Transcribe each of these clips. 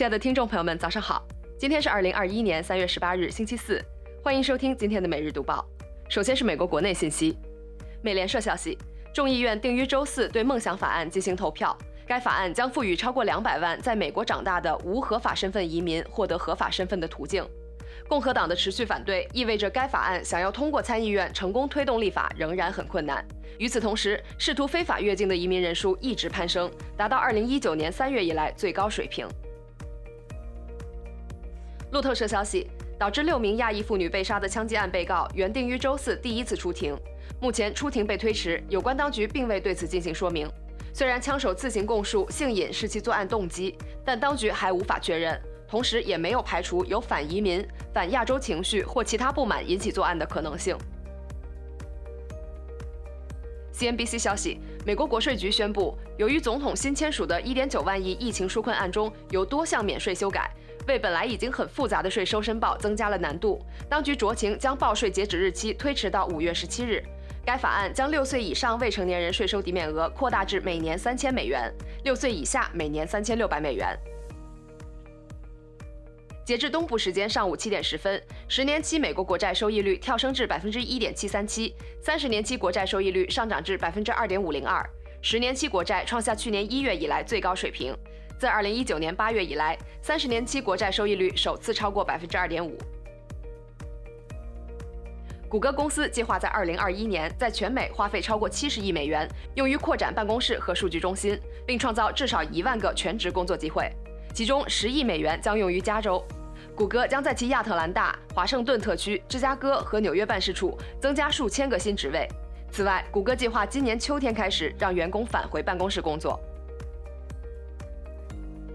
亲爱的听众朋友们，早上好！今天是二零二一年三月十八日，星期四，欢迎收听今天的每日读报。首先是美国国内信息，美联社消息，众议院定于周四对梦想法案进行投票。该法案将赋予超过两百万在美国长大的无合法身份移民获得合法身份的途径。共和党的持续反对意味着该法案想要通过参议院成功推动立法仍然很困难。与此同时，试图非法越境的移民人数一直攀升，达到二零一九年三月以来最高水平。路透社消息，导致六名亚裔妇女被杀的枪击案被告原定于周四第一次出庭，目前出庭被推迟，有关当局并未对此进行说明。虽然枪手自行供述性瘾是其作案动机，但当局还无法确认，同时也没有排除有反移民、反亚洲情绪或其他不满引起作案的可能性。CNBC 消息，美国国税局宣布，由于总统新签署的1.9万亿疫情纾困案中有多项免税修改，为本来已经很复杂的税收申报增加了难度，当局酌情将报税截止日期推迟到5月17日。该法案将六岁以上未成年人税收抵免额扩大至每年三千美元，六岁以下每年三千六百美元。截至东部时间上午七点十分，十年期美国国债收益率跳升至百分之一点七三七，三十年期国债收益率上涨至百分之二点五零二，十年期国债创下去年一月以来最高水平。自二零一九年八月以来，三十年期国债收益率首次超过百分之二点五。谷歌公司计划在二零二一年在全美花费超过七十亿美元，用于扩展办公室和数据中心，并创造至少一万个全职工作机会，其中十亿美元将用于加州。谷歌将在其亚特兰大、华盛顿特区、芝加哥和纽约办事处增加数千个新职位。此外，谷歌计划今年秋天开始让员工返回办公室工作。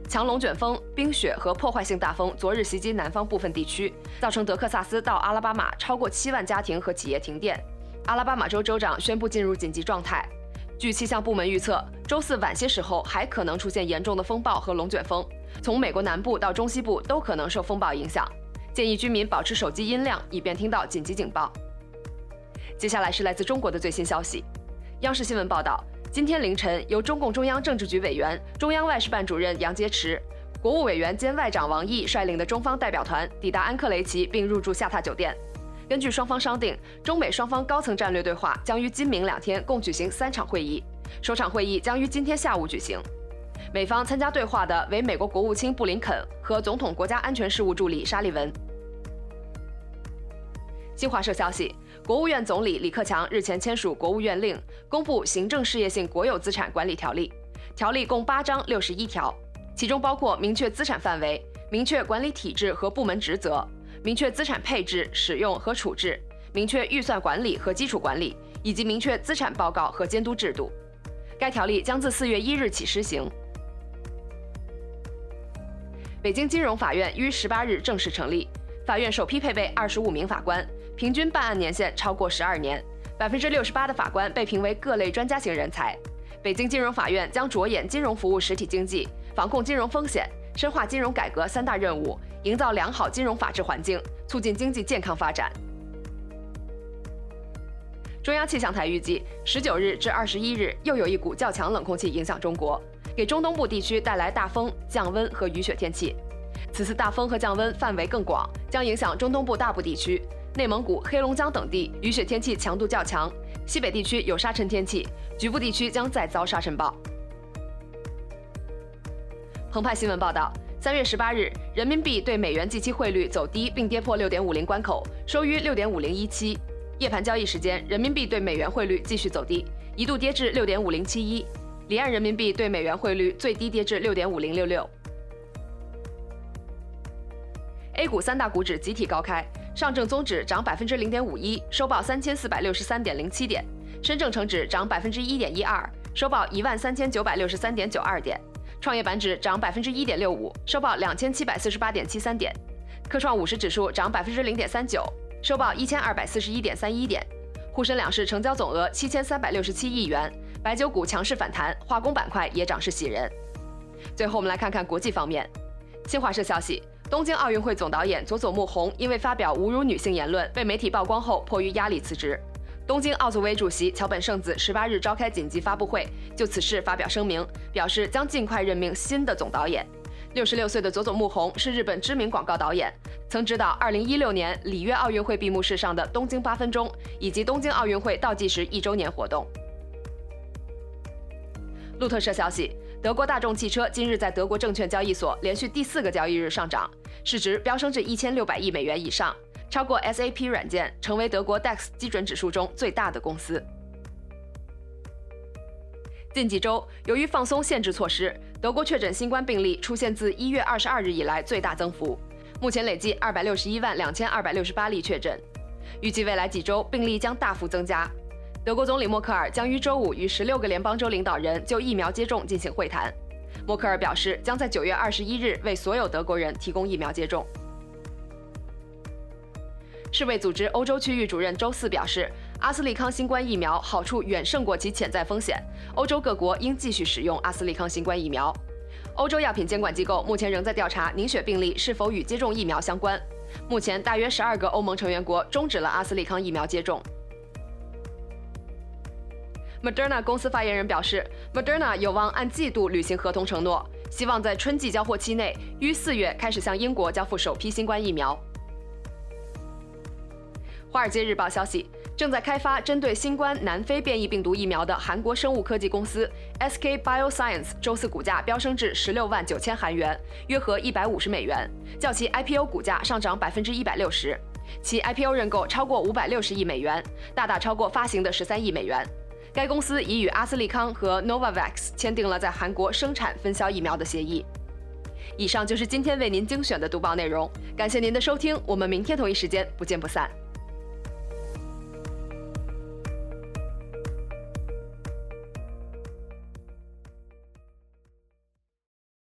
强龙卷风、冰雪和破坏性大风昨日袭击南方部分地区，造成德克萨斯到阿拉巴马超过七万家庭和企业停电。阿拉巴马州州长宣布进入紧急状态。据气象部门预测，周四晚些时候还可能出现严重的风暴和龙卷风，从美国南部到中西部都可能受风暴影响。建议居民保持手机音量，以便听到紧急警报。接下来是来自中国的最新消息。央视新闻报道。今天凌晨，由中共中央政治局委员、中央外事办主任杨洁篪、国务委员兼外长王毅率领的中方代表团抵达安克雷奇，并入住下榻酒店。根据双方商定，中美双方高层战略对话将于今明两天共举行三场会议，首场会议将于今天下午举行。美方参加对话的为美国国务卿布林肯和总统国家安全事务助理沙利文。新华社消息。国务院总理李克强日前签署国务院令，公布《行政事业性国有资产管理条例》。条例共八章六十一条，其中包括明确资产范围、明确管理体制和部门职责、明确资产配置、使用和处置、明确预算管理和基础管理，以及明确资产报告和监督制度。该条例将自四月一日起施行。北京金融法院于十八日正式成立，法院首批配备二十五名法官。平均办案年限超过十二年，百分之六十八的法官被评为各类专家型人才。北京金融法院将着眼金融服务实体经济、防控金融风险、深化金融改革三大任务，营造良好金融法治环境，促进经济健康发展。中央气象台预计，十九日至二十一日又有一股较强冷空气影响中国，给中东部地区带来大风、降温和雨雪天气。此次大风和降温范围更广，将影响中东部大部地区。内蒙古、黑龙江等地雨雪天气强度较强，西北地区有沙尘天气，局部地区将再遭沙尘暴。澎湃新闻报道，三月十八日，人民币对美元即期汇率走低，并跌破六点五零关口，收于六点五零一七。夜盘交易时间，人民币对美元汇率继续走低，一度跌至六点五零七一。离岸人民币对美元汇率最低跌至六点五零六六。A 股三大股指集体高开。上证综指涨百分之零点五一，收报三千四百六十三点零七点；深证成指涨百分之一点一二，收报一万三千九百六十三点九二点；创业板指涨百分之一点六五，收报两千七百四十八点七三点；科创五十指数涨百分之零点三九，收报一千二百四十一点三一点；沪深两市成交总额七千三百六十七亿元，白酒股强势反弹，化工板块也涨势喜人。最后，我们来看看国际方面，新华社消息。东京奥运会总导演佐佐木宏因为发表侮辱女性言论被媒体曝光后，迫于压力辞职。东京奥组委主席桥本圣子十八日召开紧急发布会，就此事发表声明，表示将尽快任命新的总导演。六十六岁的佐佐木宏是日本知名广告导演，曾指导二零一六年里约奥运会闭幕式上的东京八分钟以及东京奥运会倒计时一周年活动。路透社消息，德国大众汽车今日在德国证券交易所连续第四个交易日上涨，市值飙升至一千六百亿美元以上，超过 SAP 软件，成为德国 DAX 基准指数中最大的公司。近几周，由于放松限制措施，德国确诊新冠病例出现自一月二十二日以来最大增幅，目前累计二百六十一万两千二百六十八例确诊，预计未来几周病例将大幅增加。德国总理默克尔将于周五与十六个联邦州领导人就疫苗接种进行会谈。默克尔表示，将在九月二十一日为所有德国人提供疫苗接种。世卫组织欧洲区域主任周四表示。阿斯利康新冠疫苗好处远胜过其潜在风险，欧洲各国应继续使用阿斯利康新冠疫苗。欧洲药品监管机构目前仍在调查凝血病例是否与接种疫苗相关。目前，大约十二个欧盟成员国终止了阿斯利康疫苗接种。Moderna 公司发言人表示，Moderna 有望按季度履行合同承诺，希望在春季交货期内于四月开始向英国交付首批新冠疫苗。华尔街日报消息。正在开发针对新冠南非变异病毒疫苗的韩国生物科技公司 SK Bioscience 周四股价飙升至十六万九千韩元，约合一百五十美元，较其 IPO 股价上涨百分之一百六十。其 IPO 认购超过五百六十亿美元，大大超过发行的十三亿美元。该公司已与阿斯利康和 Novavax 签订了在韩国生产分销疫苗的协议。以上就是今天为您精选的读报内容，感谢您的收听，我们明天同一时间不见不散。